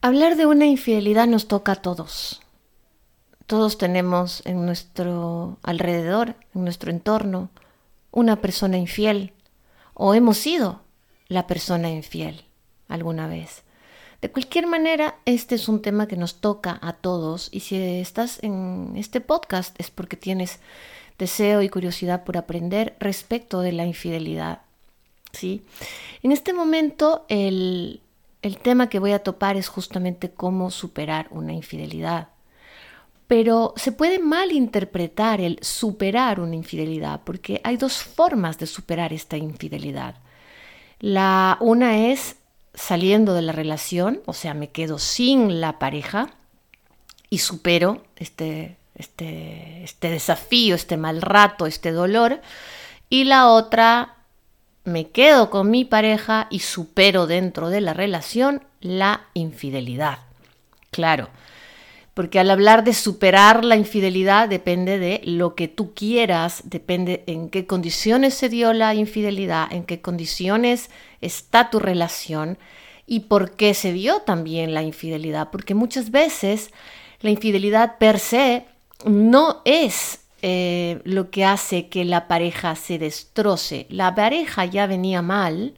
Hablar de una infidelidad nos toca a todos. Todos tenemos en nuestro alrededor, en nuestro entorno, una persona infiel o hemos sido la persona infiel alguna vez. De cualquier manera, este es un tema que nos toca a todos y si estás en este podcast es porque tienes deseo y curiosidad por aprender respecto de la infidelidad. ¿sí? En este momento, el, el tema que voy a topar es justamente cómo superar una infidelidad. Pero se puede malinterpretar el superar una infidelidad, porque hay dos formas de superar esta infidelidad. La una es saliendo de la relación, o sea, me quedo sin la pareja y supero este, este, este desafío, este mal rato, este dolor. Y la otra me quedo con mi pareja y supero dentro de la relación la infidelidad. Claro, porque al hablar de superar la infidelidad depende de lo que tú quieras, depende en qué condiciones se dio la infidelidad, en qué condiciones está tu relación y por qué se dio también la infidelidad, porque muchas veces la infidelidad per se no es eh, lo que hace que la pareja se destroce. La pareja ya venía mal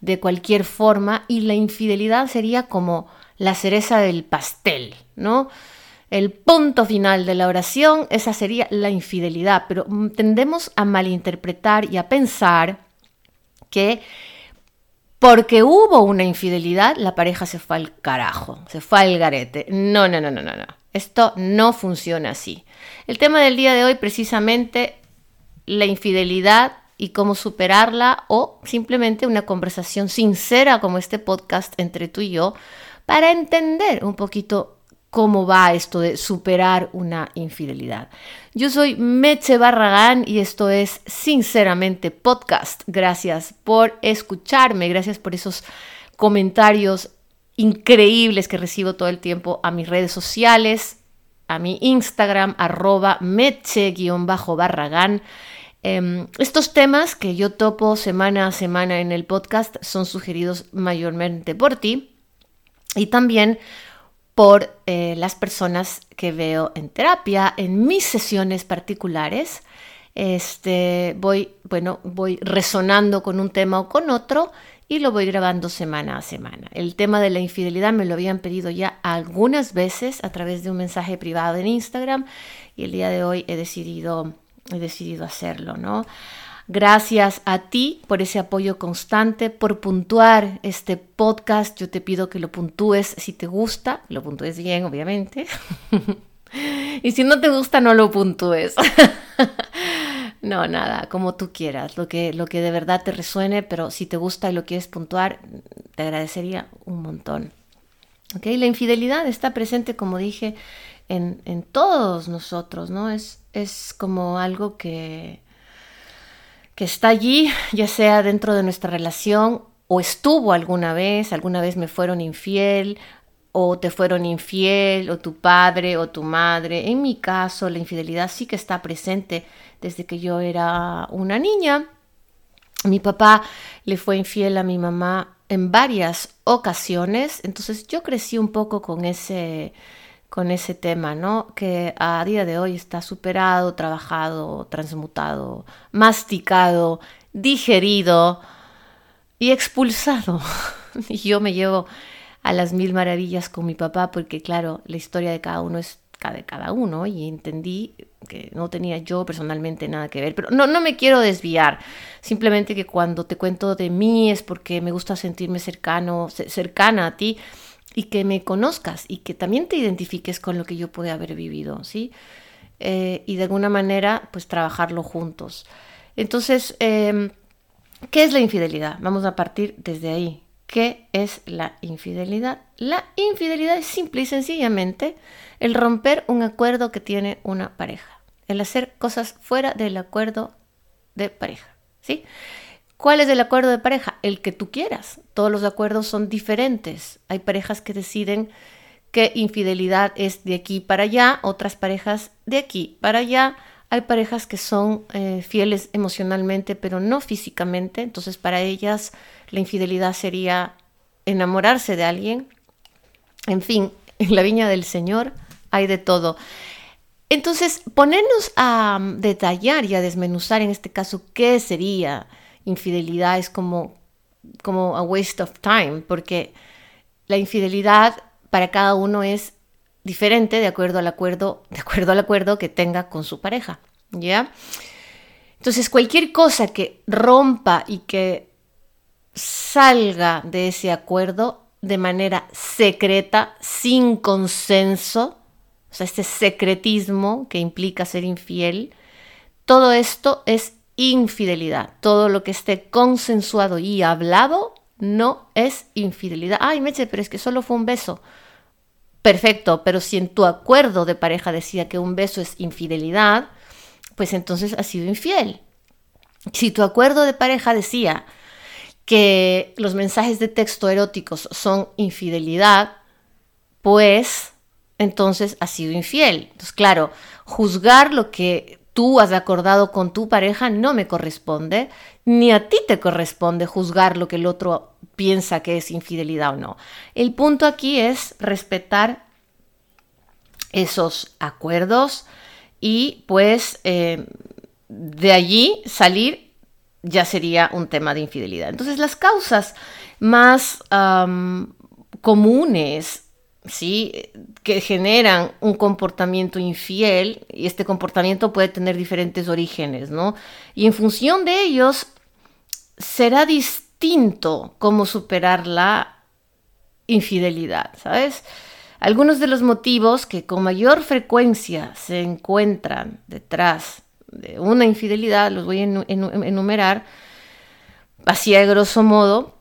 de cualquier forma y la infidelidad sería como la cereza del pastel, ¿no? El punto final de la oración, esa sería la infidelidad, pero tendemos a malinterpretar y a pensar que porque hubo una infidelidad, la pareja se fue al carajo, se fue al garete. No, no, no, no, no, no. Esto no funciona así. El tema del día de hoy precisamente la infidelidad y cómo superarla o simplemente una conversación sincera como este podcast entre tú y yo para entender un poquito cómo va esto de superar una infidelidad. Yo soy Meche Barragán y esto es Sinceramente Podcast. Gracias por escucharme, gracias por esos comentarios increíbles que recibo todo el tiempo a mis redes sociales, a mi Instagram, arroba meche-barragán. Em, estos temas que yo topo semana a semana en el podcast son sugeridos mayormente por ti y también por eh, las personas que veo en terapia, en mis sesiones particulares. Este, voy, bueno, voy resonando con un tema o con otro y lo voy grabando semana a semana. El tema de la infidelidad me lo habían pedido ya algunas veces a través de un mensaje privado en Instagram y el día de hoy he decidido, he decidido hacerlo, ¿no? Gracias a ti por ese apoyo constante, por puntuar este podcast. Yo te pido que lo puntúes si te gusta, lo puntúes bien, obviamente. y si no te gusta, no lo puntúes. No, nada, como tú quieras, lo que, lo que de verdad te resuene, pero si te gusta y lo quieres puntuar, te agradecería un montón. ¿Okay? La infidelidad está presente, como dije, en, en todos nosotros, ¿no? Es, es como algo que, que está allí, ya sea dentro de nuestra relación o estuvo alguna vez, alguna vez me fueron infiel o te fueron infiel, o tu padre o tu madre. En mi caso, la infidelidad sí que está presente desde que yo era una niña. Mi papá le fue infiel a mi mamá en varias ocasiones, entonces yo crecí un poco con ese, con ese tema, ¿no? Que a día de hoy está superado, trabajado, transmutado, masticado, digerido y expulsado. y yo me llevo a las mil maravillas con mi papá porque claro, la historia de cada uno es de cada uno y entendí que no tenía yo personalmente nada que ver. Pero no, no me quiero desviar, simplemente que cuando te cuento de mí es porque me gusta sentirme cercano, cercana a ti y que me conozcas y que también te identifiques con lo que yo pude haber vivido, ¿sí? Eh, y de alguna manera, pues trabajarlo juntos. Entonces, em, ¿Qué es la infidelidad? Vamos a partir desde ahí. ¿Qué es la infidelidad? La infidelidad es simple y sencillamente el romper un acuerdo que tiene una pareja, el hacer cosas fuera del acuerdo de pareja, ¿sí? ¿Cuál es el acuerdo de pareja? El que tú quieras. Todos los acuerdos son diferentes. Hay parejas que deciden que infidelidad es de aquí para allá, otras parejas de aquí para allá. Hay parejas que son eh, fieles emocionalmente, pero no físicamente. Entonces, para ellas, la infidelidad sería enamorarse de alguien. En fin, en la viña del Señor hay de todo. Entonces, ponernos a mm, detallar y a desmenuzar en este caso qué sería infidelidad es como, como a waste of time, porque la infidelidad para cada uno es diferente de acuerdo al acuerdo, de acuerdo al acuerdo que tenga con su pareja, ¿ya? Entonces, cualquier cosa que rompa y que salga de ese acuerdo de manera secreta, sin consenso, o sea, este secretismo que implica ser infiel, todo esto es infidelidad. Todo lo que esté consensuado y hablado no es infidelidad. Ay, Meche, pero es que solo fue un beso. Perfecto, pero si en tu acuerdo de pareja decía que un beso es infidelidad, pues entonces has sido infiel. Si tu acuerdo de pareja decía que los mensajes de texto eróticos son infidelidad, pues entonces has sido infiel. Entonces, claro, juzgar lo que tú has acordado con tu pareja no me corresponde, ni a ti te corresponde juzgar lo que el otro piensa que es infidelidad o no. El punto aquí es respetar esos acuerdos y pues eh, de allí salir ya sería un tema de infidelidad. Entonces las causas más comunes ¿sí? que generan un comportamiento infiel y este comportamiento puede tener diferentes orígenes, ¿no? Y en función de ellos será distinto cómo superar la infidelidad, ¿sabes? Algunos de los motivos que con mayor frecuencia se encuentran detrás de una infidelidad, los voy a enumerar así a grosso modo,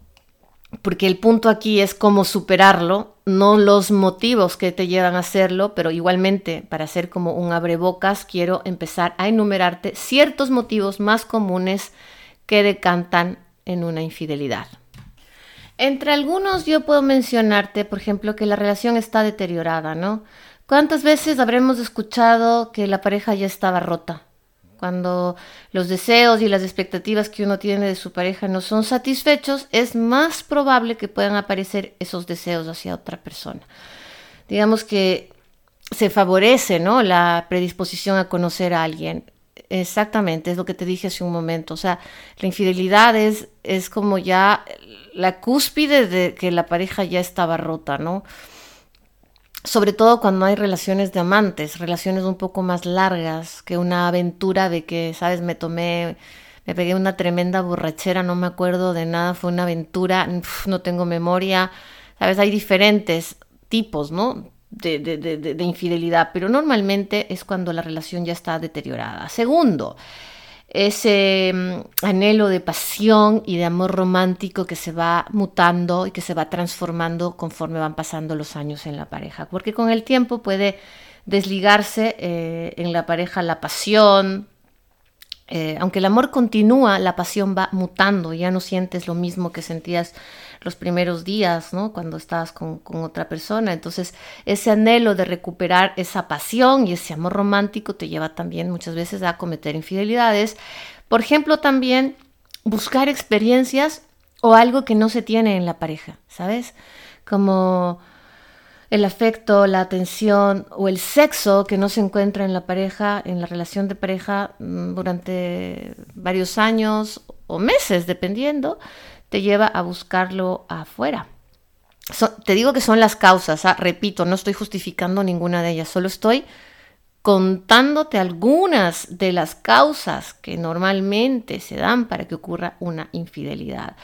porque el punto aquí es cómo superarlo, no los motivos que te llevan a hacerlo, pero igualmente para hacer como un abrebocas quiero empezar a enumerarte ciertos motivos más comunes que decantan en una infidelidad. Entre algunos yo puedo mencionarte, por ejemplo, que la relación está deteriorada, ¿no? ¿Cuántas veces habremos escuchado que la pareja ya estaba rota? Cuando los deseos y las expectativas que uno tiene de su pareja no son satisfechos, es más probable que puedan aparecer esos deseos hacia otra persona. Digamos que se favorece ¿no? la predisposición a conocer a alguien. Exactamente, es lo que te dije hace un momento. O sea, la infidelidad es, es como ya la cúspide de que la pareja ya estaba rota, ¿no? sobre todo cuando hay relaciones de amantes, relaciones un poco más largas que una aventura de que, sabes, me tomé, me pegué una tremenda borrachera, no me acuerdo de nada, fue una aventura, no tengo memoria, sabes, hay diferentes tipos, ¿no? De, de, de, de, infidelidad, pero normalmente es cuando la relación ya está deteriorada. Segundo, ese mm, anhelo de pasión y de amor romántico que se va mutando y que se va transformando conforme van pasando los años en la pareja. Porque con el tiempo puede desligarse eh, en la pareja la pasión, eh, aunque el amor continúa, la pasión va mutando, ya no sientes lo mismo que sentías los primeros días, ¿no? Cuando estabas con, otra persona. Entonces, ese anhelo de recuperar esa pasión y ese amor romántico te lleva también muchas veces a cometer infidelidades. Por ejemplo, también buscar experiencias o algo que no se tiene en la pareja, ¿sabes? Como el afecto, la atención o el sexo que no se encuentra en la pareja, en la relación de pareja mm, durante varios años o meses, dependiendo, te lleva a buscarlo afuera. te digo que son las causas, ¿ah? repito, no estoy justificando ninguna de ellas, solo estoy contándote algunas de las causas que normalmente se dan para que ocurra una infidelidad.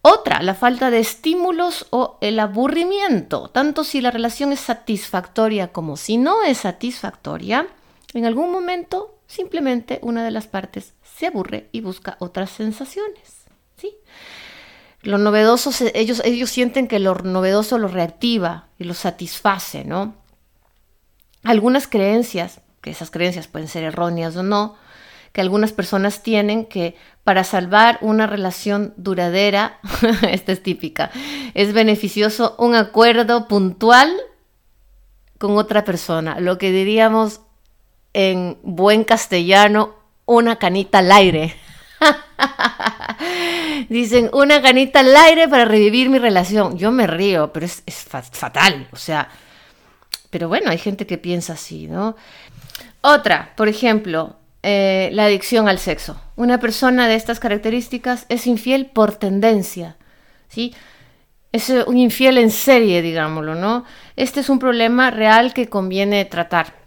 Otra, la falta de estímulos o el aburrimiento, tanto si la relación es satisfactoria como si no es satisfactoria, en algún momento simplemente una de las partes se aburre y busca otras sensaciones. ¿sí? Lo novedoso, ellos, ellos sienten que lo novedoso los reactiva y los satisface, ¿no? Algunas creencias, que esas creencias pueden ser erróneas o no, que algunas personas tienen que para salvar una relación duradera, esta es típica, es beneficioso un acuerdo puntual con otra persona, lo que diríamos en buen castellano, una canita al aire. Dicen, una canita al aire para revivir mi relación. Yo me río, pero es, fatal. O sea, pero bueno, hay gente que piensa así, ¿no? Otra, por ejemplo, eh, la adicción al sexo. Una persona de estas características es infiel por tendencia, ¿sí? Es un infiel en serie, digámoslo, ¿no? Este es un problema real que conviene tratar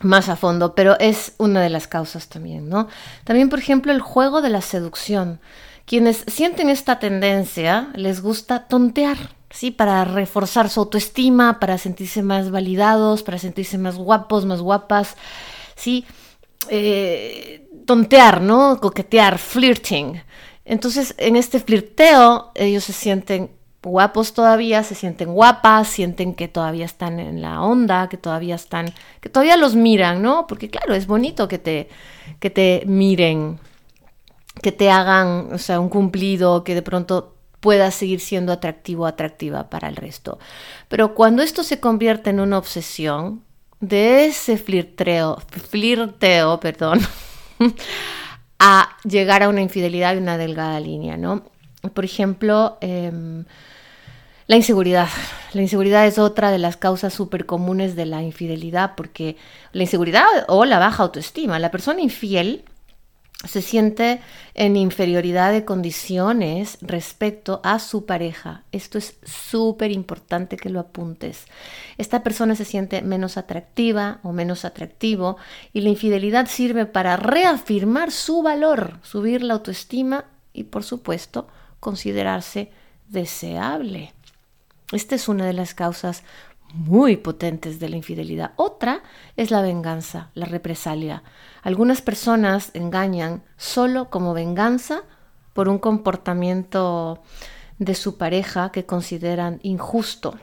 más a fondo, pero es una de las causas también, ¿no? También, por ejemplo, el juego de la seducción. Quienes sienten esta tendencia les gusta tontear, ¿sí? Para reforzar su autoestima, para sentirse más validados, para sentirse más guapos, más guapas, ¿sí? Eh, tontear, ¿no? Coquetear, flirting. Entonces, en este flirteo, ellos se sienten guapos todavía, se sienten guapas, sienten que todavía están en la onda, que todavía están, que todavía los miran, ¿no? Porque claro, es bonito que te, que te miren, que te hagan, o sea, un cumplido, que de pronto puedas seguir siendo atractivo atractiva para el resto. Pero cuando esto se convierte en una obsesión, de ese flirteo, flirteo, perdón, a llegar a una infidelidad y una delgada línea, ¿no? Por ejemplo, em, la inseguridad. La inseguridad es otra de las causas súper comunes de la infidelidad, porque la inseguridad o la baja autoestima. La persona infiel se siente en inferioridad de condiciones respecto a su pareja. Esto es súper importante que lo apuntes. Esta persona se siente menos atractiva o menos atractivo y la infidelidad sirve para reafirmar su valor, subir la autoestima y por supuesto considerarse deseable. Esta es una de las causas muy potentes de la infidelidad. Otra es la venganza, la represalia. Algunas personas engañan solo como venganza por un comportamiento de su pareja que consideran injusto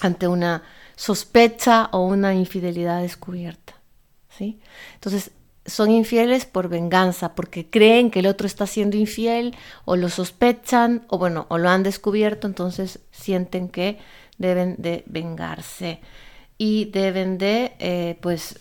ante una sospecha o una infidelidad descubierta. ¿sí? Entonces, son infieles por venganza, porque creen que el otro está siendo infiel o lo sospechan o bueno, o lo han descubierto, entonces sienten que deben de vengarse y deben de eh, pues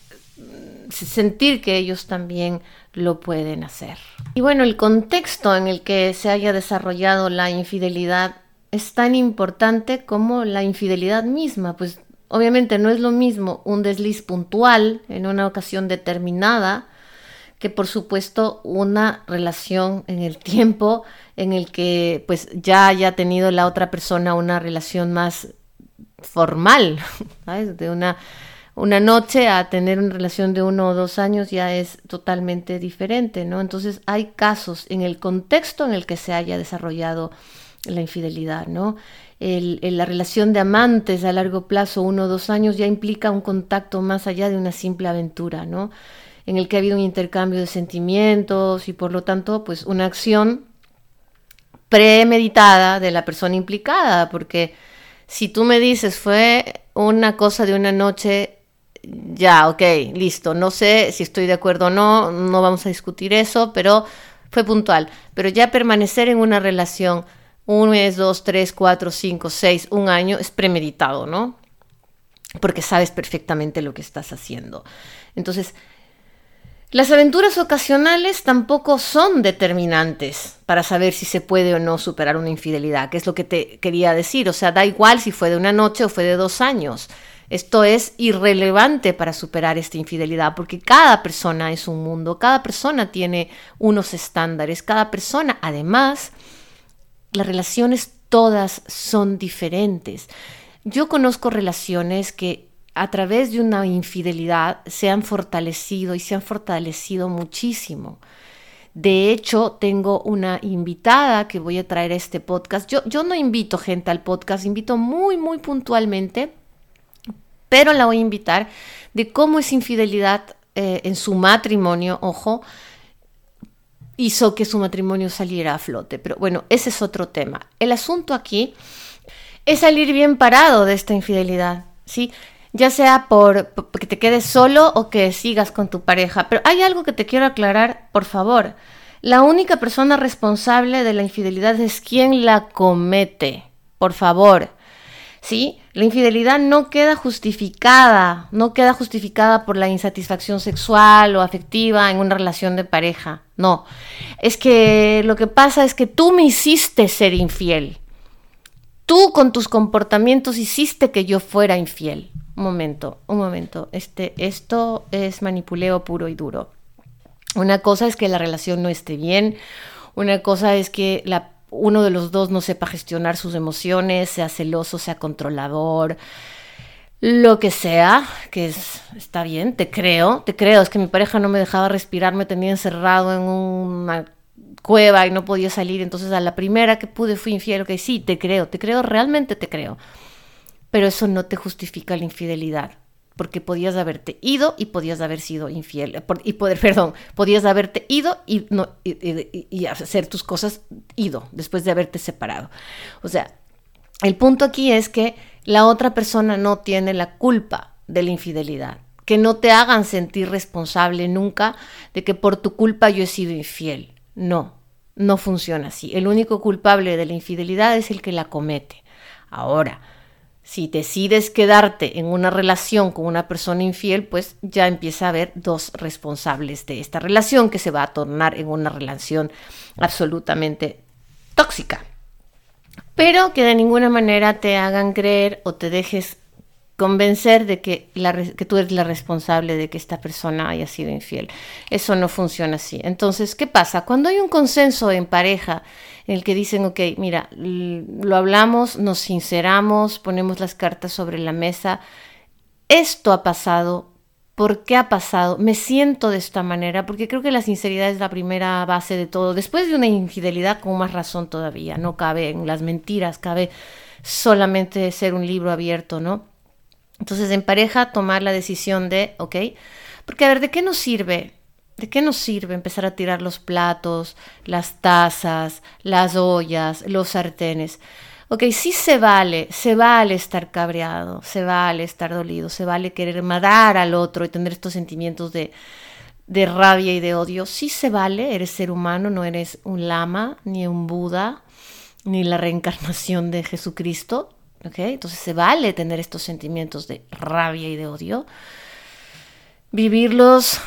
sentir que ellos también lo pueden hacer. Y bueno, el contexto en el que se haya desarrollado la infidelidad es tan importante como la infidelidad misma, pues obviamente no es lo mismo un desliz puntual en una ocasión determinada que por supuesto una relación en el tiempo en el que pues ya haya tenido la otra persona una relación más formal, De una, una noche a tener una relación de uno o dos años ya es totalmente diferente, ¿no? Entonces hay casos en el contexto en el que se haya desarrollado la infidelidad, ¿no? la relación de amantes a largo plazo, uno o dos años, ya implica un contacto más allá de una simple aventura, ¿no? En el que ha habido un intercambio de sentimientos y por lo tanto, pues una acción premeditada de la persona implicada, porque si tú me dices fue una cosa de una noche, ya, ok, listo, no sé si estoy de acuerdo o no, no vamos a discutir eso, pero fue puntual. Pero ya permanecer en una relación un mes, dos, tres, cuatro, cinco, seis, un año es premeditado, ¿no? Porque sabes perfectamente lo que estás haciendo. Entonces, las aventuras ocasionales tampoco son determinantes para saber si se puede o no superar una infidelidad, que es lo que te quería decir. O sea, da igual si fue de una noche o fue de dos años. Esto es irrelevante para superar esta infidelidad, porque cada persona es un mundo, cada persona tiene unos estándares, cada persona, además, las relaciones todas son diferentes. Yo conozco relaciones que a través de una infidelidad se han fortalecido y se han fortalecido muchísimo. De hecho, tengo una invitada que voy a traer a este podcast. Yo, yo no invito gente al podcast, invito muy, muy puntualmente, pero la voy a invitar de cómo es infidelidad eh, en su matrimonio, ojo, hizo que su matrimonio saliera a flote. Pero bueno, ese es otro tema. El asunto aquí es salir bien parado de esta infidelidad, ¿sí? Ya sea por, que te quedes solo o que sigas con tu pareja. Pero hay algo que te quiero aclarar, por favor. La única persona responsable de la infidelidad es quien la comete. Por favor. ¿Sí? La infidelidad no queda justificada, no queda justificada por la insatisfacción sexual o afectiva en una relación de pareja. No. Es que lo que pasa es que tú me hiciste ser infiel. Tú con tus comportamientos hiciste que yo fuera infiel. Un momento, un momento. Este, esto es manipuleo puro y duro. Una cosa es que la relación no esté bien, una cosa es que la, uno de los dos no sepa gestionar sus emociones, sea celoso, sea controlador, lo que sea, que es, está bien, te creo, te creo, es que mi pareja no me dejaba respirar, me tenía encerrado en una cueva y no podía salir, entonces a la primera que pude fui infiel, ok, sí, te creo, te creo, realmente te creo, pero eso no te justifica la infidelidad porque podías haberte ido y podías haber sido infiel, y poder, perdón, podías haberte ido y, no, y, hacer tus cosas ido después de haberte separado. O sea, el punto aquí es que la otra persona no tiene la culpa de la infidelidad, que no te hagan sentir responsable nunca de que por tu culpa yo he sido infiel. No, no funciona así. El único culpable de la infidelidad es el que la comete. Ahora, si decides quedarte en una relación con una persona infiel, pues ya empieza a haber dos responsables de esta relación que se va a tornar en una relación absolutamente tóxica. Pero que de ninguna manera te hagan creer o te dejes convencer de que, que, tú eres la responsable de que esta persona haya sido infiel. Eso no funciona así. Entonces, ¿qué pasa? Cuando hay un consenso en pareja en el que dicen, ok, mira, lo hablamos, nos sinceramos, ponemos las cartas sobre la mesa, esto ha pasado, ¿por qué ha pasado? Me siento de esta manera, porque creo que la sinceridad es la primera base de todo. Después de una infidelidad, con más razón todavía, no cabe en las mentiras, cabe solamente ser un libro abierto, ¿no? Entonces, en pareja, tomar la decisión de, ok, porque a ver, ¿de qué nos sirve ¿De qué nos sirve empezar a tirar los platos, las tazas, las ollas, los sartenes? Ok, sí se vale, se vale estar cabreado, se vale estar dolido, se vale querer matar al otro y tener estos sentimientos de, de rabia y de odio. Sí se vale, eres ser humano, no eres un lama, ni un Buda, ni la reencarnación de Jesucristo. ¿ok? Entonces se vale tener estos sentimientos de rabia y de odio. Vivirlos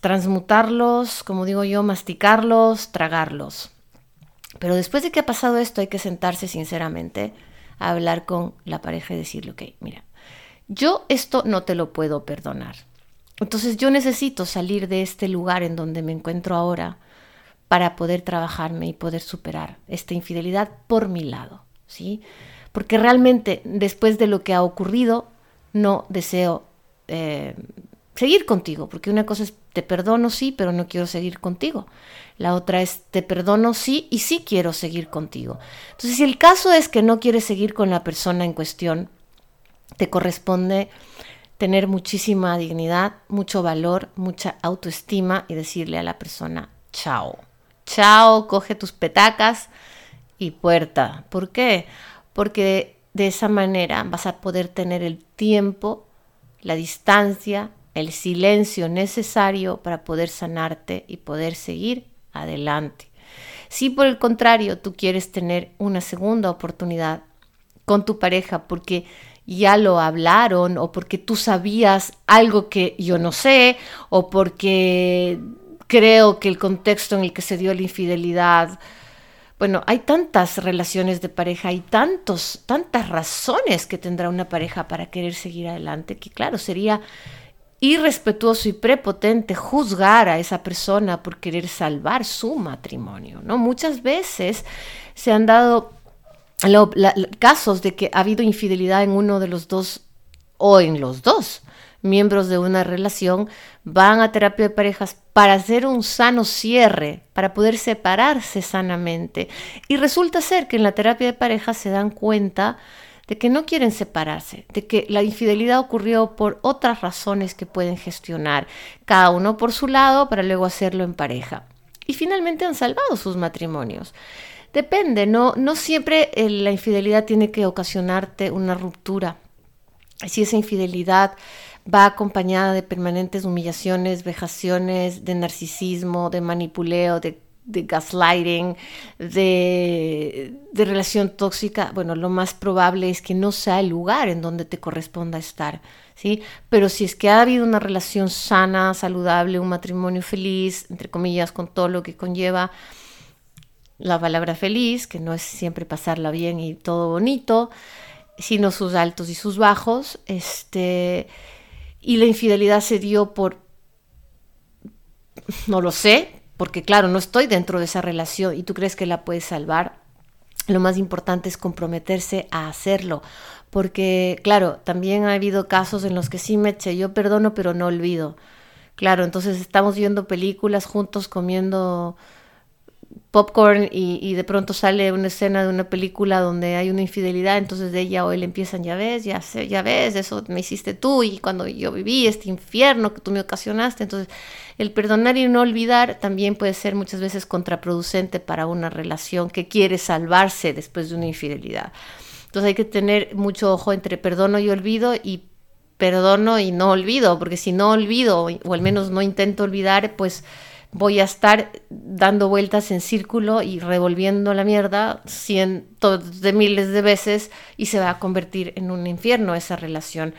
transmutarlos, como digo yo, masticarlos, tragarlos. Pero después de que ha pasado esto hay que sentarse sinceramente a hablar con la pareja y decirle, ok, mira, yo esto no te lo puedo perdonar. Entonces yo necesito salir de este lugar en donde me encuentro ahora para poder trabajarme y poder superar esta infidelidad por mi lado, ¿sí? Porque realmente después de lo que ha ocurrido no deseo eh, seguir contigo, porque una cosa es te perdono sí, pero no quiero seguir contigo. La otra es te perdono sí y sí quiero seguir contigo. Entonces, si el caso es que no quieres seguir con la persona en cuestión, te corresponde tener muchísima dignidad, mucho valor, mucha autoestima y decirle a la persona, chao, chao, coge tus petacas y puerta. ¿Por qué? Porque de esa manera vas a poder tener el tiempo, la distancia el silencio necesario para poder sanarte y poder seguir adelante. Si por el contrario tú quieres tener una segunda oportunidad con tu pareja porque ya lo hablaron o porque tú sabías algo que yo no sé o porque creo que el contexto en el que se dio la infidelidad bueno, hay tantas relaciones de pareja, hay tantos, tantas razones que tendrá una pareja para querer seguir adelante, que claro, sería irrespetuoso y prepotente juzgar a esa persona por querer salvar su matrimonio, ¿no? Muchas veces se han dado casos de que ha habido infidelidad en uno de los dos o en los dos miembros de una relación, van a terapia de parejas para hacer un sano cierre, para poder separarse sanamente. Y resulta ser que en la terapia de parejas se dan cuenta de que no quieren separarse, de que la infidelidad ocurrió por otras razones que pueden gestionar, cada uno por su lado para luego hacerlo en pareja. y finalmente han salvado sus matrimonios. Depende, no, no siempre eh, la infidelidad tiene que ocasionarte una ruptura. Si esa infidelidad va acompañada de permanentes humillaciones, vejaciones, de narcisismo, de manipuleo, de, gaslighting, de, de, relación tóxica, bueno, lo más probable es que no sea el lugar en donde te corresponda estar, ¿sí? Pero si es que ha habido una relación sana, saludable, un matrimonio feliz, entre comillas, con todo lo que conlleva la palabra feliz, que no es siempre pasarla bien y todo bonito, sino sus altos y sus bajos, este y la infidelidad se dio por, no lo sé, porque claro, no estoy dentro de esa relación y tú crees que la puedes salvar, lo más importante es comprometerse a hacerlo, porque claro, también ha habido casos en los que sí me eché, yo perdono pero no olvido. Claro, entonces estamos viendo películas juntos comiendo popcorn y, de pronto sale una escena de una película donde hay una infidelidad, entonces de ella o él empiezan, ya ves, ya, sé, ya ves, eso me hiciste tú y cuando yo viví este infierno que tú me ocasionaste, entonces el perdonar y no olvidar también puede ser muchas veces contraproducente para una relación que quiere salvarse después de una infidelidad. Entonces hay que tener mucho ojo entre perdono y olvido y perdono y no olvido, porque si no olvido o al menos no intento olvidar, pues voy a estar dando vueltas en círculo y revolviendo la mierda cientos de miles de veces y se va a convertir en un infierno esa relación.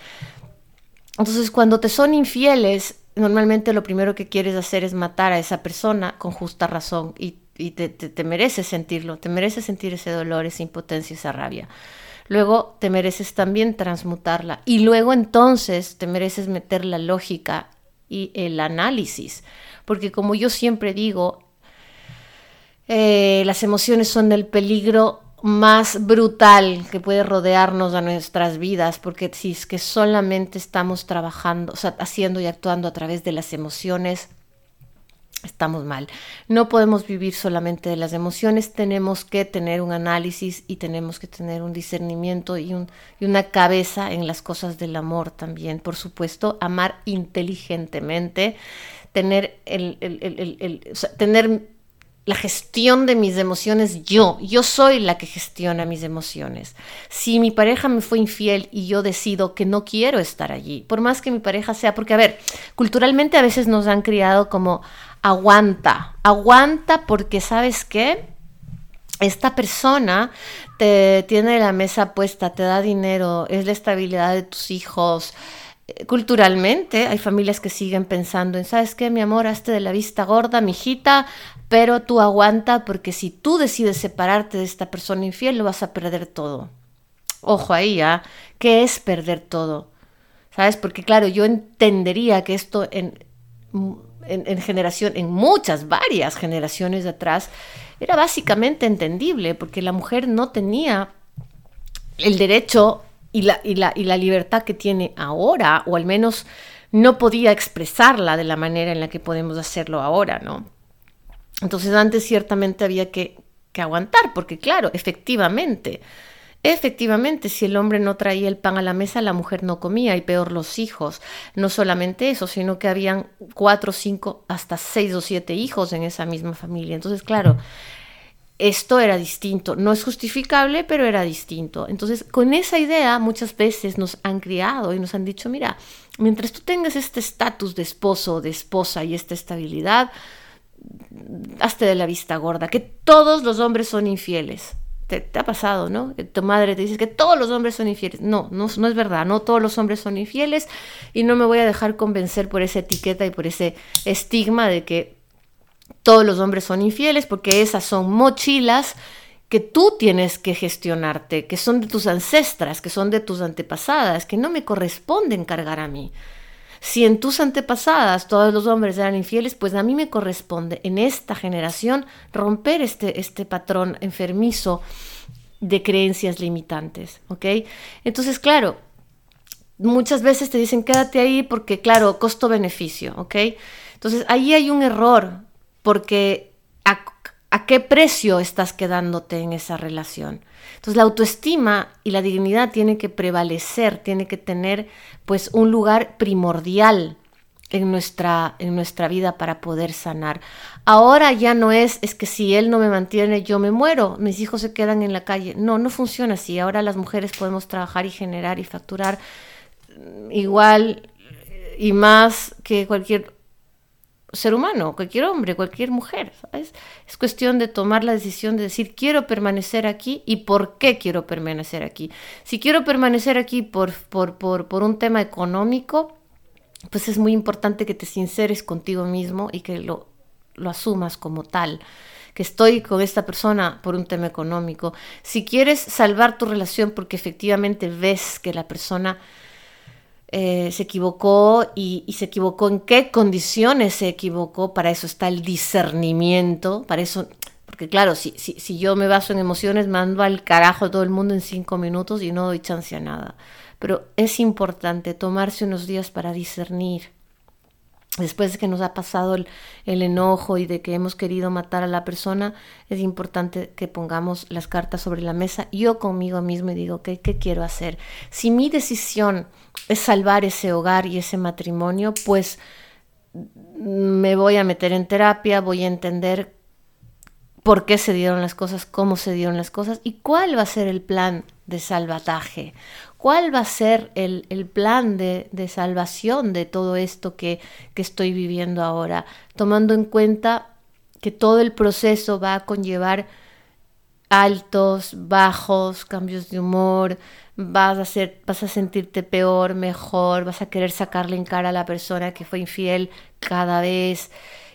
Entonces, cuando te son infieles, normalmente lo primero que quieres hacer es matar a esa persona con justa razón y, te, te mereces sentirlo, te mereces sentir ese dolor, esa impotencia, esa rabia. Luego te mereces también transmutarla y luego entonces te mereces meter la lógica y el análisis porque como yo siempre digo, eh, las emociones son el peligro más brutal que puede rodearnos a nuestras vidas, porque si es que solamente estamos trabajando, o sea, haciendo y actuando a través de las emociones, estamos mal. No podemos vivir solamente de las emociones, tenemos que tener un análisis y tenemos que tener un discernimiento y, y una cabeza en las cosas del amor también. Por supuesto, amar inteligentemente, tener, el, tener la gestión de mis emociones yo. Yo soy la que gestiona mis emociones. Si mi pareja me fue infiel y yo decido que no quiero estar allí, por más que mi pareja sea, porque a ver, culturalmente a veces nos han criado como aguanta, aguanta porque sabes qué, esta persona te tiene la mesa puesta, te da dinero, es la estabilidad de tus hijos, culturalmente hay familias que siguen pensando en, ¿sabes qué, mi amor? Hazte de la vista gorda, mijita, pero tú aguanta porque si tú decides separarte de esta persona infiel, lo vas a perder todo. Ojo ahí, ¿ah? ¿Qué es perder todo? ¿Sabes? Porque claro, yo entendería que esto en, en, en generación, en muchas, varias generaciones de atrás, era básicamente entendible, porque la mujer no tenía el derecho y la, y, la, y la libertad que tiene ahora, o al menos no podía expresarla de la manera en la que podemos hacerlo ahora, ¿no? Entonces antes ciertamente había que, que aguantar, porque claro, efectivamente, Efectivamente, si el hombre no traía el pan a la mesa, la mujer no comía y peor los hijos. No solamente eso, sino que habían cuatro, cinco, hasta seis o siete hijos en esa misma familia. Entonces, claro, esto era distinto. No es justificable, pero era distinto. Entonces, con esa idea muchas veces nos han criado y nos han dicho, mira, mientras tú tengas este estatus de esposo o de esposa y esta estabilidad, hazte de la vista gorda, que todos los hombres son infieles. Te, ha pasado, ¿no? Que tu madre te dice que todos los hombres son infieles. No, no, no es verdad, no todos los hombres son infieles y no me voy a dejar convencer por esa etiqueta y por ese estigma de que todos los hombres son infieles porque esas son mochilas que tú tienes que gestionarte, que son de tus ancestras, que son de tus antepasadas, que no me corresponden cargar a mí. Si en tus antepasadas todos los hombres eran infieles, pues a mí me corresponde en esta generación romper este, este patrón enfermizo de creencias limitantes, ¿ok? Entonces, claro, muchas veces te dicen quédate ahí porque, claro, costo-beneficio, ¿ok? Entonces, ahí hay un error porque a, qué precio estás quedándote en esa relación. Entonces la autoestima y la dignidad tienen que prevalecer, tiene que tener pues un lugar primordial en nuestra, en nuestra vida para poder sanar. Ahora ya no es, es que si él no me mantiene, yo me muero, mis hijos se quedan en la calle. No, no funciona así. Ahora las mujeres podemos trabajar y generar y facturar igual y más que cualquier ser humano, cualquier hombre, cualquier mujer. Es cuestión de tomar la decisión de decir, quiero permanecer aquí y por qué quiero permanecer aquí. Si quiero permanecer aquí por, por, por, por un tema económico, pues es muy importante que te sinceres contigo mismo y que lo, lo asumas como tal que estoy con esta persona por un tema económico. Si quieres salvar tu relación porque efectivamente ves que la persona eh, se equivocó y, se equivocó en qué condiciones se equivocó, para eso está el discernimiento, para eso, porque claro, si, si, si yo me baso en emociones, mando al carajo a todo el mundo en cinco minutos y no doy chance a nada. Pero es importante tomarse unos días para discernir después de que nos ha pasado el, enojo y de que hemos querido matar a la persona, es importante que pongamos las cartas sobre la mesa. Yo conmigo mismo digo, ¿qué, ¿qué quiero hacer? Si mi decisión es salvar ese hogar y ese matrimonio, pues me voy a meter en terapia, voy a entender por qué se dieron las cosas, cómo se dieron las cosas y cuál va a ser el plan de salvataje, cuál va a ser el, plan de, salvación de todo esto que, que estoy viviendo ahora, tomando en cuenta que todo el proceso va a conllevar altos, bajos, cambios de humor, vas a, ser, vas a sentirte peor, mejor, vas a querer sacarle en cara a la persona que fue infiel cada vez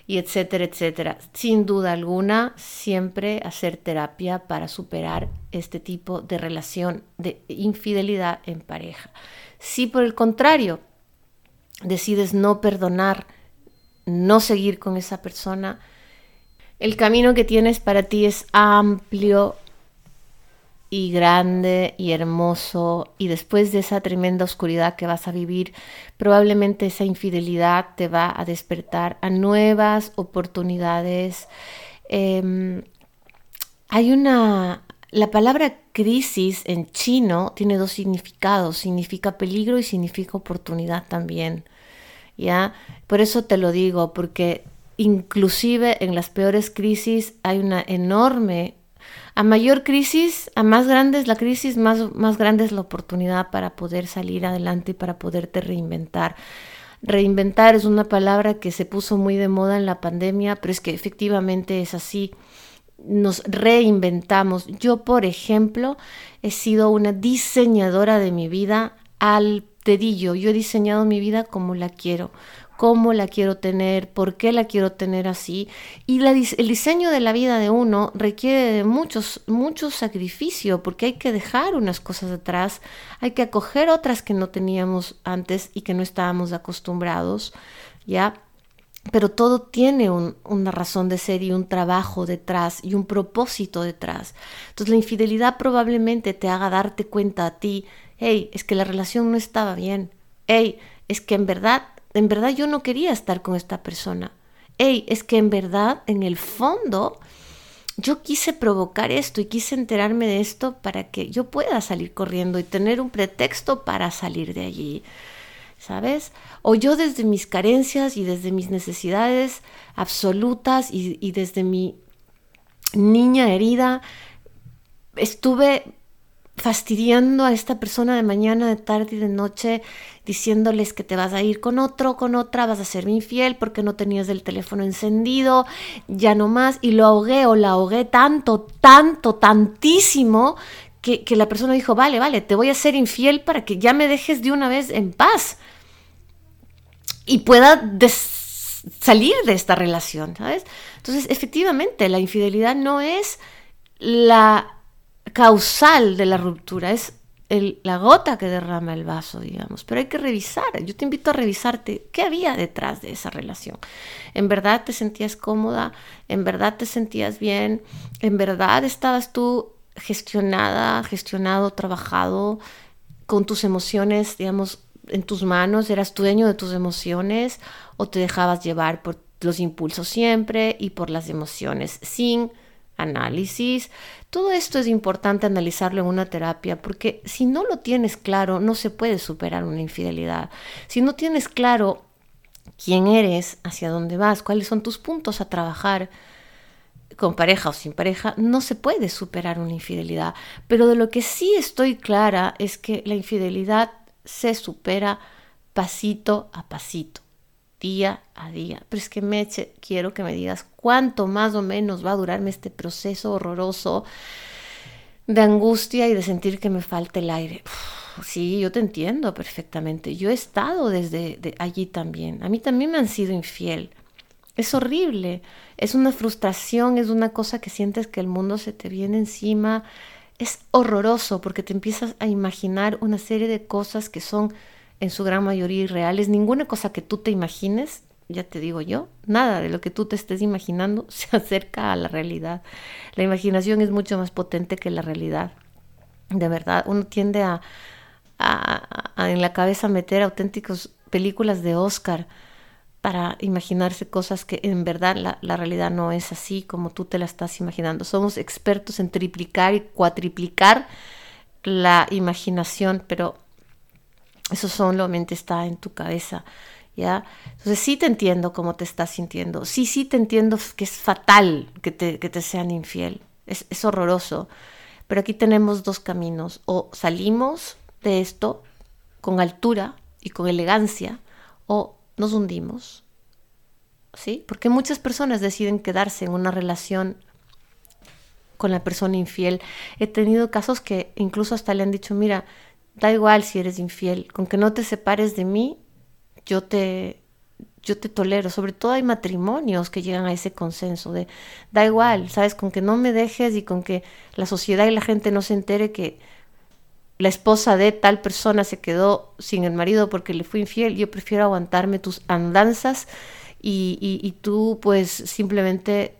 y etcétera, etcétera. Sin duda alguna, siempre hacer terapia para superar este tipo de relación de infidelidad en pareja. Si por el contrario decides no perdonar, no seguir con esa persona, el camino que tienes para ti es amplio y grande y hermoso y después de esa tremenda oscuridad que vas a vivir, probablemente esa infidelidad te va a despertar a nuevas oportunidades. Em, hay una... La palabra crisis en chino tiene dos significados, significa peligro y significa oportunidad también. ¿Ya? Por eso te lo digo, porque inclusive en las peores crisis hay una enorme a mayor crisis, a más grande es la crisis, más, más grande es la oportunidad para poder salir adelante y para poderte reinventar. Reinventar es una palabra que se puso muy de moda en la pandemia, pero es que efectivamente es así. Nos reinventamos. Yo, por ejemplo, he sido una diseñadora de mi vida al dedillo. Yo he diseñado mi vida como la quiero, cómo la quiero tener, por qué la quiero tener así. Y el diseño de la vida de uno requiere de muchos, mucho sacrificio, porque hay que dejar unas cosas atrás, hay que acoger otras que no teníamos antes y que no estábamos acostumbrados, ¿ya? Pero todo tiene una razón de ser y un trabajo detrás y un propósito detrás. Entonces la infidelidad probablemente te haga darte cuenta a ti, hey, es que la relación no estaba bien, hey, es que en verdad en verdad yo no quería estar con esta persona. Hey, es que en verdad, en el fondo, yo quise provocar esto y quise enterarme de esto para que yo pueda salir corriendo y tener un pretexto para salir de allí. ¿Sabes? O yo desde mis carencias y desde mis necesidades absolutas y, y desde mi niña herida, estuve fastidiando a esta persona de mañana, de tarde y de noche, diciéndoles que te vas a ir con otro, con otra, vas a ser infiel porque no tenías el teléfono encendido, ya no más, y lo ahogué o la ahogué tanto, tanto, tantísimo, que, que la persona dijo, vale, vale, te voy a ser infiel para que ya me dejes de una vez en paz y pueda salir de esta relación, ¿sabes? Entonces, efectivamente, la infidelidad no es la causal de la ruptura, es la gota que derrama el vaso, digamos. Pero hay que revisar, yo te invito a revisarte qué había detrás de esa relación. ¿En verdad te sentías cómoda? ¿En verdad te sentías bien? ¿En verdad estabas tú gestionada, gestionado, trabajado con tus emociones, digamos, en tus manos? ¿Eras dueño de tus emociones o te dejabas llevar por los impulsos siempre y por las emociones sin análisis. Todo esto es importante analizarlo en una terapia porque si no lo tienes claro, no se puede superar una infidelidad. Si no tienes claro quién eres, hacia dónde vas, cuáles son tus puntos a trabajar con pareja o sin pareja, no se puede superar una infidelidad. Pero de lo que sí estoy clara es que la infidelidad se supera pasito a pasito, día a día. Pero es que Meche, quiero que me digas cuánto más o menos va a durarme este proceso horroroso de angustia y de sentir que me falta el aire. sí, yo te entiendo perfectamente. Yo he estado desde allí también. A mí también me han sido infiel. Es horrible, es una frustración, es una cosa que sientes que el mundo se te viene encima. Es horroroso porque te empiezas a imaginar una serie de cosas que son en su gran mayoría irreales. Ninguna cosa que tú te imagines, ya te digo yo, nada de lo que tú te estés imaginando se acerca a la realidad. La imaginación es mucho más potente que la realidad. De verdad, uno tiende a, en la cabeza meter auténticas películas de Oscar para imaginarse cosas que en verdad la, realidad no es así como tú te la estás imaginando. Somos expertos en triplicar y cuatriplicar la imaginación, pero eso solamente está en tu cabeza. ¿Ya? Entonces sí te entiendo cómo te estás sintiendo. Sí, sí te entiendo que es fatal que te, que te sean infiel. Es, es horroroso. Pero aquí tenemos dos caminos. O salimos de esto con altura y con elegancia, o nos hundimos. ¿Sí? Porque muchas personas deciden quedarse en una relación con la persona infiel. He tenido casos que incluso hasta le han dicho, mira, da igual si eres infiel, con que no te separes de mí, yo te, yo te tolero. Sobre todo hay matrimonios que llegan a ese consenso de, da igual, ¿sabes? Con que no me dejes y con que la sociedad y la gente no se entere que la esposa de tal persona se quedó sin el marido porque le fue infiel, yo prefiero aguantarme tus andanzas y, y, tú pues simplemente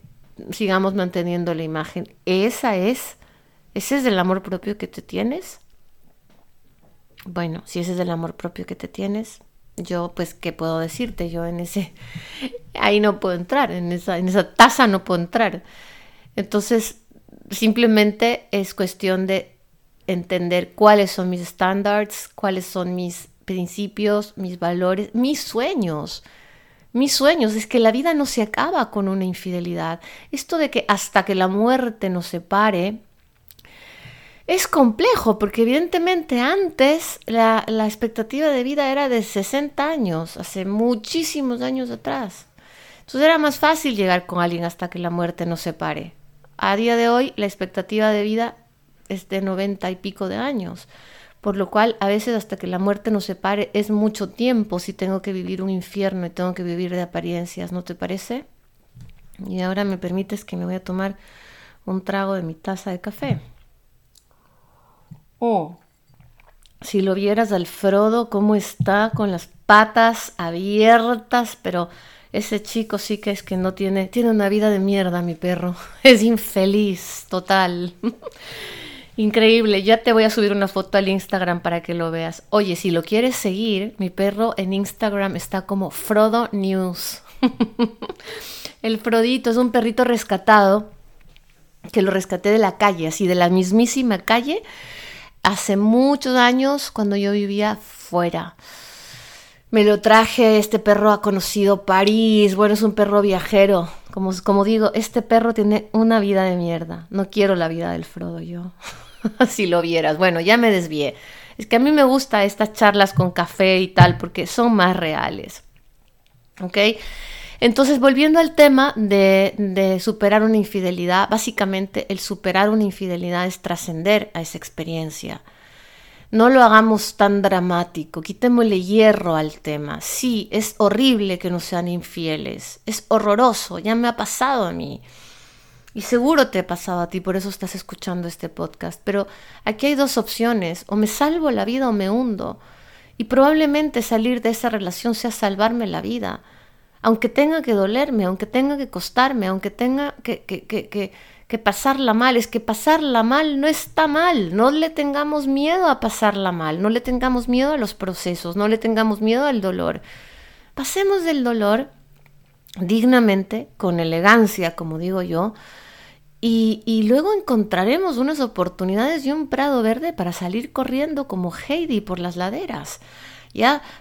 sigamos manteniendo la imagen. Esa es, ese es el amor propio que te tienes. Bueno, si ese es el amor propio que te tienes, yo pues qué puedo decirte, yo en ese, ahí no puedo entrar, en esa, en esa taza no puedo entrar. Entonces, simplemente es cuestión de entender cuáles son mis estándares, cuáles son mis principios, mis valores, mis sueños. Mis sueños es que la vida no se acaba con una infidelidad. Esto de que hasta que la muerte nos separe es complejo porque evidentemente antes la, la, expectativa de vida era de 60 años, hace muchísimos años atrás. Entonces era más fácil llegar con alguien hasta que la muerte nos separe. A día de hoy la expectativa de vida es de 90 y pico de años, por lo cual a veces hasta que la muerte nos separe es mucho tiempo si tengo que vivir un infierno y tengo que vivir de apariencias, ¿no te parece? Y ahora me permites que me voy a tomar un trago de mi taza de café. Oh. Si lo vieras al Frodo, cómo está con las patas abiertas, pero ese chico sí que es que no tiene, tiene una vida de mierda, mi perro. Es infeliz, total. Increíble, ya te voy a subir una foto al Instagram para que lo veas. Oye, si lo quieres seguir, mi perro en Instagram está como Frodo News. El Frodito es un perrito rescatado que lo rescaté de la calle, así de la mismísima calle, hace muchos años cuando yo vivía fuera. Me lo traje, este perro ha conocido París, bueno, es un perro viajero. Como, como digo, este perro tiene una vida de mierda. No quiero la vida del Frodo yo. si lo vieras. Bueno, ya me desvié. Es que a mí me gusta estas charlas con café y tal porque son más reales. ¿Ok? Entonces, volviendo al tema de, de superar una infidelidad, básicamente el superar una infidelidad es trascender a esa experiencia. No lo hagamos tan dramático, quitémosle hierro al tema. Sí, es horrible que no sean infieles, es horroroso, ya me ha pasado a mí. Y seguro te ha pasado a ti, por eso estás escuchando este podcast. Pero aquí hay dos opciones, o me salvo la vida o me hundo. Y probablemente salir de esa relación sea salvarme la vida. Aunque tenga que dolerme, aunque tenga que costarme, aunque tenga que, que, que, que pasarla mal. Es que pasarla mal no está mal. No le tengamos miedo a pasarla mal. No le tengamos miedo a los procesos. No le tengamos miedo al dolor. Pasemos del dolor dignamente, con elegancia, como digo yo, y, luego encontraremos unas oportunidades y un prado verde para salir corriendo como Heidi por las laderas.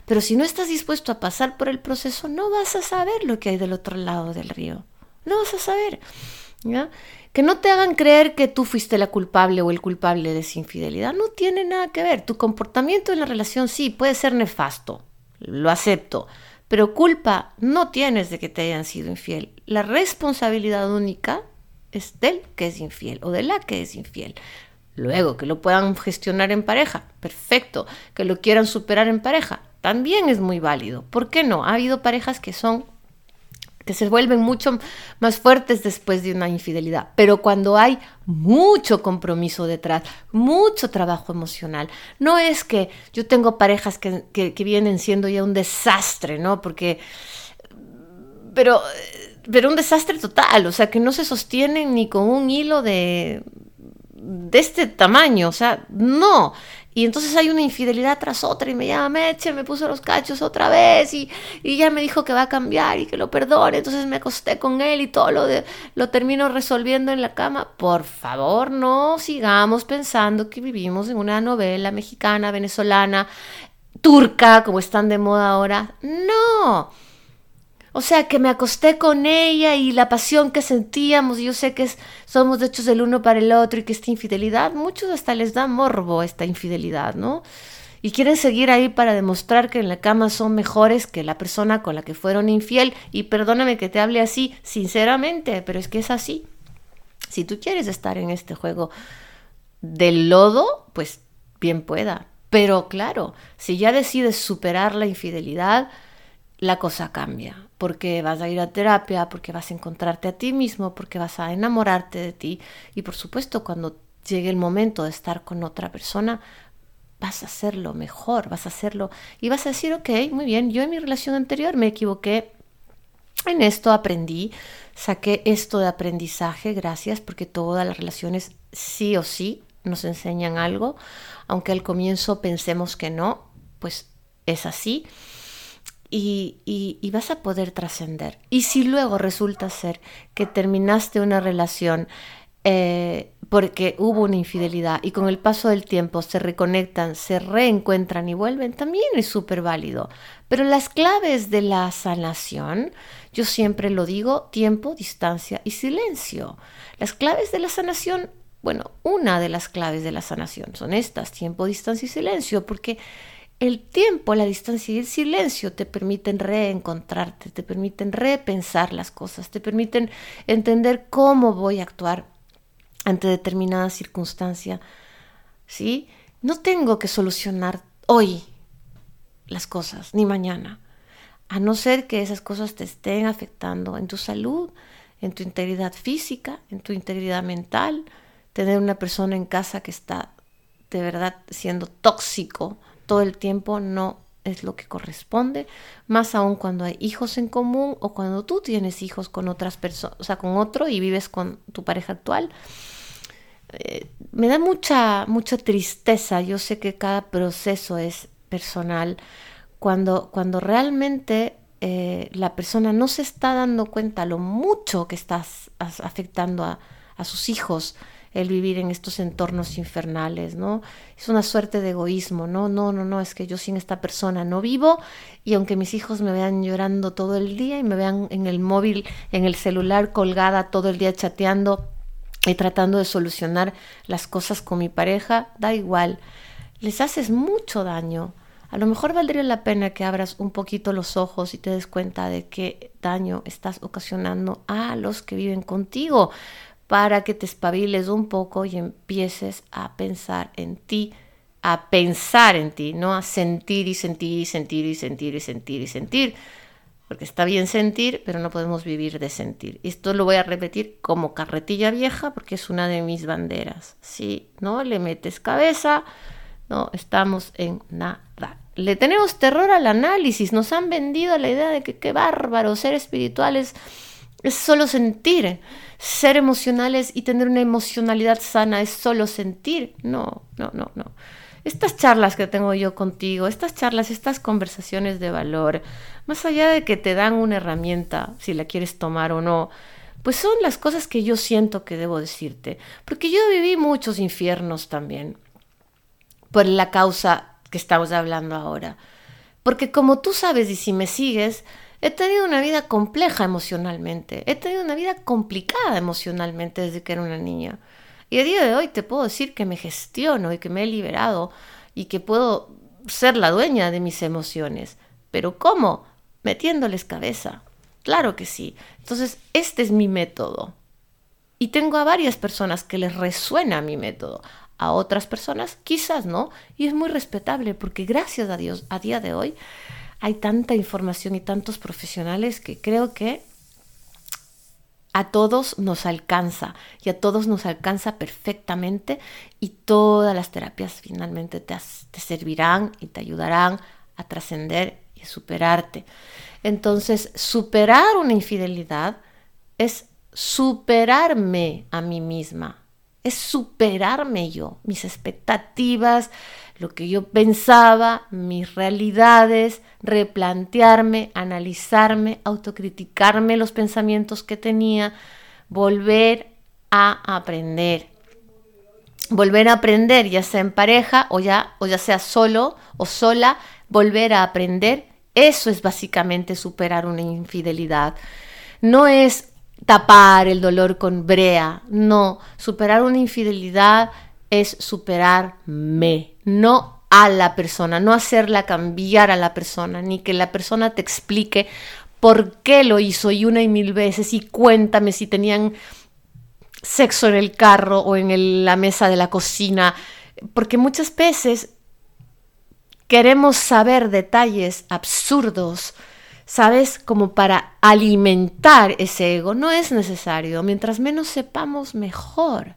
Pero si no estás dispuesto a pasar por el proceso, no vas a saber lo que hay del otro lado del río. No vas a saber, ¿ya? Que no te hagan creer que tú fuiste la culpable o el culpable de esa infidelidad. No tiene nada que ver. Tu comportamiento en la relación sí puede ser nefasto. Lo acepto. Pero culpa no tienes de que te hayan sido infiel. La responsabilidad única es del que es infiel o de la que es infiel. Luego, que lo puedan gestionar en pareja, perfecto. Que lo quieran superar en pareja, también es muy válido. ¿Por qué no? Ha habido parejas que son que se vuelven mucho más fuertes después de una infidelidad. Pero cuando hay mucho compromiso detrás, mucho trabajo emocional, no es que yo tengo parejas que, que, vienen siendo ya un desastre, ¿no? Porque, pero, pero un desastre total, o sea, que no se sostienen ni con un hilo de, de este tamaño, o sea, no. Y entonces hay una infidelidad tras otra y me llama Meche, me puso los cachos otra vez y, y, ya me dijo que va a cambiar y que lo perdone. Entonces me acosté con él y todo lo, de, lo termino resolviendo en la cama. Por favor, no sigamos pensando que vivimos en una novela mexicana, venezolana, turca, como están de moda ahora. No. O sea, que me acosté con ella y la pasión que sentíamos, yo sé que es, somos hechos del uno para el otro y que esta infidelidad, muchos hasta les da morbo esta infidelidad, ¿no? Y quieren seguir ahí para demostrar que en la cama son mejores que la persona con la que fueron infiel. Y perdóname que te hable así, sinceramente, pero es que es así. Si tú quieres estar en este juego del lodo, pues bien pueda. Pero claro, si ya decides superar la infidelidad, la cosa cambia, porque vas a ir a terapia, porque vas a encontrarte a ti mismo, porque vas a enamorarte de ti. Y por supuesto cuando llegue el momento de estar con otra persona, vas a hacerlo mejor, vas a hacerlo. Y vas a decir, ok, muy bien, yo en mi relación anterior me equivoqué, en esto aprendí, saqué esto de aprendizaje, gracias, porque todas las relaciones sí o sí nos enseñan algo, aunque al comienzo pensemos que no, pues es así y, vas a poder trascender. Y si luego resulta ser que terminaste una relación eh, porque hubo una infidelidad y con el paso del tiempo se reconectan, se reencuentran y vuelven, también es súper válido. Pero las claves de la sanación, yo siempre lo digo, tiempo, distancia y silencio. Las claves de la sanación, bueno, una de las claves de la sanación son estas, tiempo, distancia y silencio, porque el tiempo, la distancia y el silencio te permiten reencontrarte, te permiten repensar las cosas, te permiten entender cómo voy a actuar ante determinada circunstancia. ¿Sí? No tengo que solucionar hoy las cosas, ni mañana, a no ser que esas cosas te estén afectando en tu salud, en tu integridad física, en tu integridad mental, tener una persona en casa que está de verdad siendo tóxico todo el tiempo no es lo que corresponde, más aún cuando hay hijos en común o cuando tú tienes hijos con otras personas, o sea, con otro y vives con tu pareja actual. Eh, me da mucha, mucha tristeza. Yo sé que cada proceso es personal. Cuando, cuando realmente eh, la persona no se está dando cuenta lo mucho que estás afectando a, a sus hijos, el vivir en estos entornos infernales, ¿no? Es una suerte de egoísmo, ¿no? No, no, no, es que yo sin esta persona no vivo y aunque mis hijos me vean llorando todo el día y me vean en el móvil, en el celular colgada todo el día chateando y tratando de solucionar las cosas con mi pareja, da igual, les haces mucho daño. A lo mejor valdría la pena que abras un poquito los ojos y te des cuenta de qué daño estás ocasionando a los que viven contigo para que te espabiles un poco y empieces a pensar en ti, a pensar en ti, no a sentir y sentir y sentir y sentir y sentir y sentir. Porque está bien sentir, pero no podemos vivir de sentir. Esto lo voy a repetir como carretilla vieja porque es una de mis banderas. Si no le metes cabeza, no estamos en nada. Le tenemos terror al análisis. Nos han vendido la idea de que qué bárbaro ser espirituales es solo sentir. Ser emocionales y tener una emocionalidad sana es solo sentir. No, no, no, no. Estas charlas que tengo yo contigo, estas charlas, estas conversaciones de valor, más allá de que te dan una herramienta, si la quieres tomar o no, pues son las cosas que yo siento que debo decirte. Porque yo viví muchos infiernos también, por la causa que estamos hablando ahora. Porque como tú sabes y si me sigues, he tenido una vida compleja emocionalmente, he tenido una vida complicada emocionalmente desde que era una niña. Y a día de hoy te puedo decir que me gestiono y que me he liberado y que puedo ser la dueña de mis emociones. Pero ¿cómo? Metiéndoles cabeza. Claro que sí. Entonces, este es mi método. Y tengo a varias personas que les resuena mi método. A otras personas quizás no. Y es muy respetable porque gracias a Dios, a día de hoy, hay tanta información y tantos profesionales que creo que a todos nos alcanza y a todos nos alcanza perfectamente y todas las terapias finalmente te, te servirán y te ayudarán a trascender y superarte. Entonces, superar una infidelidad es superarme a mí misma, es superarme yo, mis expectativas, lo que yo pensaba, mis realidades, replantearme, analizarme, autocriticarme los pensamientos que tenía, volver a aprender. Volver a aprender, ya sea en pareja o ya, o ya sea solo o sola, volver a aprender eso es básicamente superar una infidelidad. No es tapar el dolor con brea, no, superar una infidelidad es superarme, no a la persona, no hacerla cambiar a la persona, ni que la persona te explique por qué lo hizo y una y mil veces y cuéntame si tenían sexo en el carro o en la mesa de la cocina, porque muchas veces Queremos saber detalles absurdos, ¿sabes? Como para alimentar ese ego. No es necesario. Mientras menos sepamos, mejor.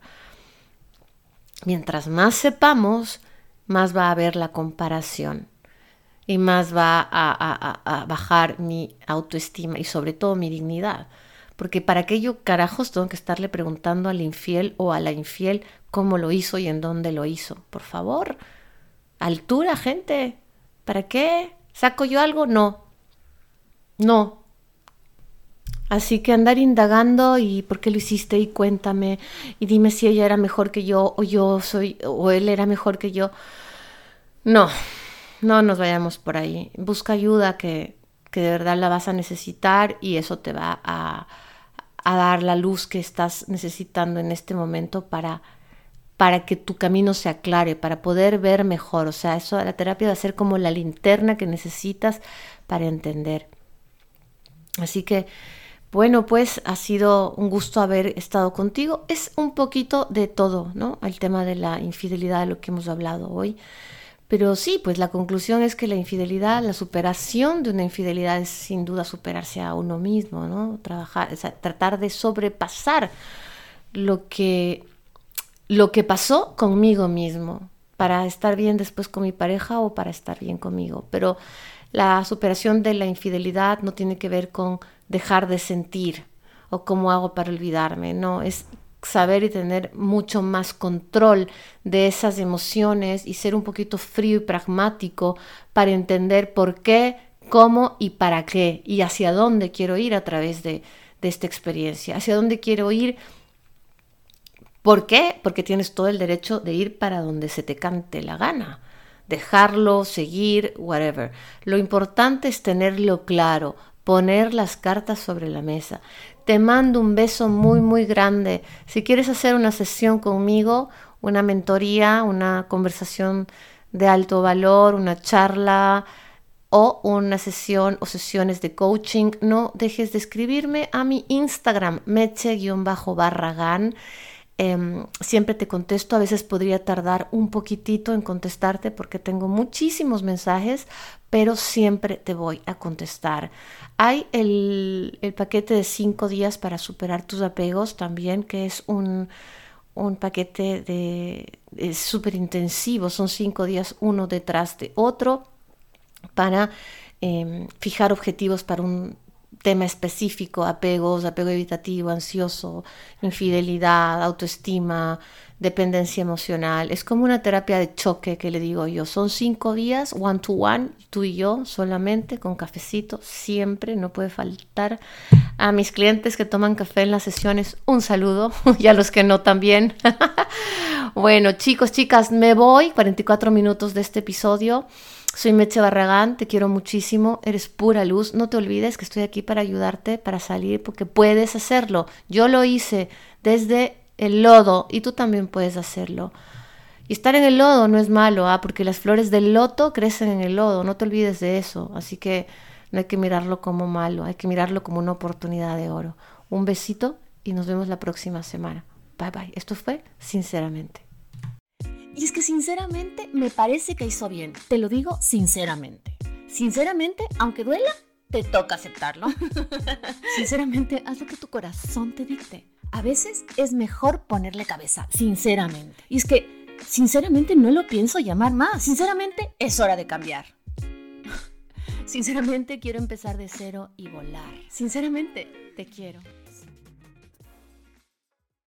Mientras más sepamos, más va a haber la comparación y más va a, a, bajar mi autoestima y sobre todo mi dignidad. Porque para aquello carajos tengo que estarle preguntando al infiel o a la infiel cómo lo hizo y en dónde lo hizo. Por favor, Altura, gente. ¿Para qué? ¿Saco yo algo? No. No. Así que andar indagando y por qué lo hiciste y cuéntame y dime si ella era mejor que yo o yo soy o él era mejor que yo. No, no nos vayamos por ahí. Busca ayuda que, que de verdad la vas a necesitar y eso te va a, a dar la luz que estás necesitando en este momento para para que tu camino se aclare, para poder ver mejor. O sea, eso la terapia va a ser como la linterna que necesitas para entender. Así que, bueno, pues ha sido un gusto haber estado contigo. Es un poquito de todo, ¿no? El tema de la infidelidad, de lo que hemos hablado hoy. Pero sí, pues la conclusión es que la infidelidad, la superación de una infidelidad es sin duda superarse a uno mismo, ¿no? Trabajar, tratar de sobrepasar lo que lo que pasó conmigo mismo, para estar bien después con mi pareja o para estar bien conmigo. Pero la superación de la infidelidad no tiene que ver con dejar de sentir o cómo hago para olvidarme, no, es saber y tener mucho más control de esas emociones y ser un poquito frío y pragmático para entender por qué, cómo y para qué y hacia dónde quiero ir a través de, de esta experiencia, hacia dónde quiero ir ¿Por qué? Porque tienes todo el derecho de ir para donde se te cante la gana, dejarlo, seguir, whatever. Lo importante es tenerlo claro, poner las cartas sobre la mesa. Te mando un beso muy, muy grande. Si quieres hacer una sesión conmigo, una mentoría, una conversación de alto valor, una charla o una sesión o sesiones de coaching, no dejes de escribirme a mi Instagram, meche-barragán. Em, siempre te contesto, a veces podría tardar un poquitito en contestarte porque tengo muchísimos mensajes, pero siempre te voy a contestar. Hay el, paquete de cinco días para superar tus apegos también, que es un, paquete de súper intensivo, son cinco días uno detrás de otro para em, fijar objetivos para un tema específico, apegos, apego evitativo, ansioso, infidelidad, autoestima, dependencia emocional. Es como una terapia de choque que le digo yo. Son cinco días, one to one, tú y yo solamente, con cafecito, siempre, no puede faltar. A mis clientes que toman café en las sesiones, un saludo, y a los que no también. bueno, chicos, chicas, me voy, 44 minutos de este episodio. Soy Meche Barragán, te quiero muchísimo, eres pura luz. No te olvides que estoy aquí para ayudarte, para salir, porque puedes hacerlo. Yo lo hice desde el lodo y tú también puedes hacerlo. Y estar en el lodo no es malo, ¿ah? porque las flores del loto crecen en el lodo, no te olvides de eso. Así que no hay que mirarlo como malo, hay que mirarlo como una oportunidad de oro. Un besito y nos vemos la próxima semana. Bye bye. Esto fue Sinceramente. Y es que sinceramente me parece que hizo bien. Te lo digo sinceramente. Sinceramente, aunque duela, te toca aceptarlo. sinceramente, haz lo que tu corazón te dicte. A veces es mejor ponerle cabeza, sinceramente. Y es que, sinceramente, no lo pienso llamar más. Sinceramente, es hora de cambiar. Sinceramente, quiero empezar de cero y volar. Sinceramente, te quiero.